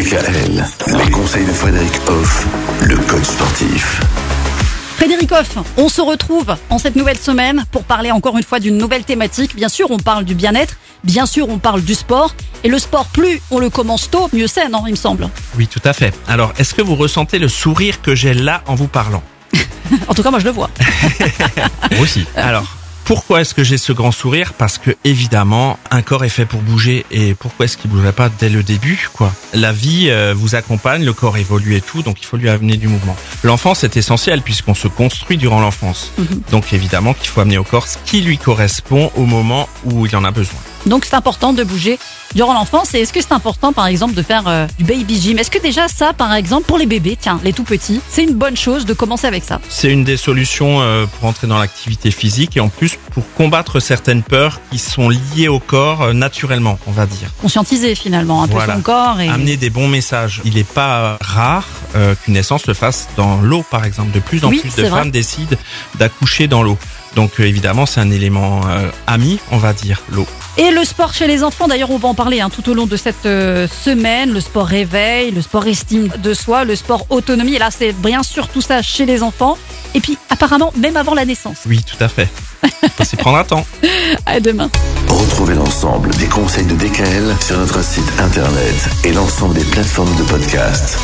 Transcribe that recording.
DKL, les conseils de Frédéric Hoff, le coach sportif. Frédéric Hoff, on se retrouve en cette nouvelle semaine pour parler encore une fois d'une nouvelle thématique. Bien sûr, on parle du bien-être, bien sûr, on parle du sport. Et le sport, plus on le commence tôt, mieux c'est, non, il me semble? Oui, tout à fait. Alors, est-ce que vous ressentez le sourire que j'ai là en vous parlant? En tout cas, moi je le vois. Moi aussi. Alors, pourquoi est-ce que j'ai ce grand sourire Parce que évidemment, un corps est fait pour bouger et pourquoi est-ce qu'il bougerait pas dès le début quoi? La vie euh, vous accompagne, le corps évolue et tout, donc il faut lui amener du mouvement. L'enfance est essentielle puisqu'on se construit durant l'enfance. Donc évidemment qu'il faut amener au corps ce qui lui correspond au moment où il en a besoin. Donc c'est important de bouger durant l'enfance. Et est-ce que c'est important, par exemple, de faire euh, du baby gym? Est-ce que déjà ça, par exemple, pour les bébés, tiens, les tout petits, c'est une bonne chose de commencer avec ça? C'est une des solutions euh, pour entrer dans l'activité physique et en plus pour combattre certaines peurs qui sont liées au corps euh, naturellement, on va dire. Conscientiser finalement un peu son corps et Amener des bons messages. Il n'est pas rare qu'une naissance se fasse dans l'eau, par exemple. De plus en Oui, plus de vrai. femmes décident d'accoucher dans l'eau. Donc euh, évidemment, c'est un élément euh, ami, on va dire, l'eau. Et le sport chez les enfants, d'ailleurs, on va en parler hein, tout au long de cette euh, semaine. Le sport réveil, le sport estime de soi, le sport autonomie. Et là, c'est bien sûr tout ça chez les enfants. Et puis, apparemment, même avant la naissance. Oui, tout à fait. Faut s'y prendre un temps. À demain. Retrouvez l'ensemble des conseils de DKL sur notre site internet et l'ensemble des plateformes de podcast.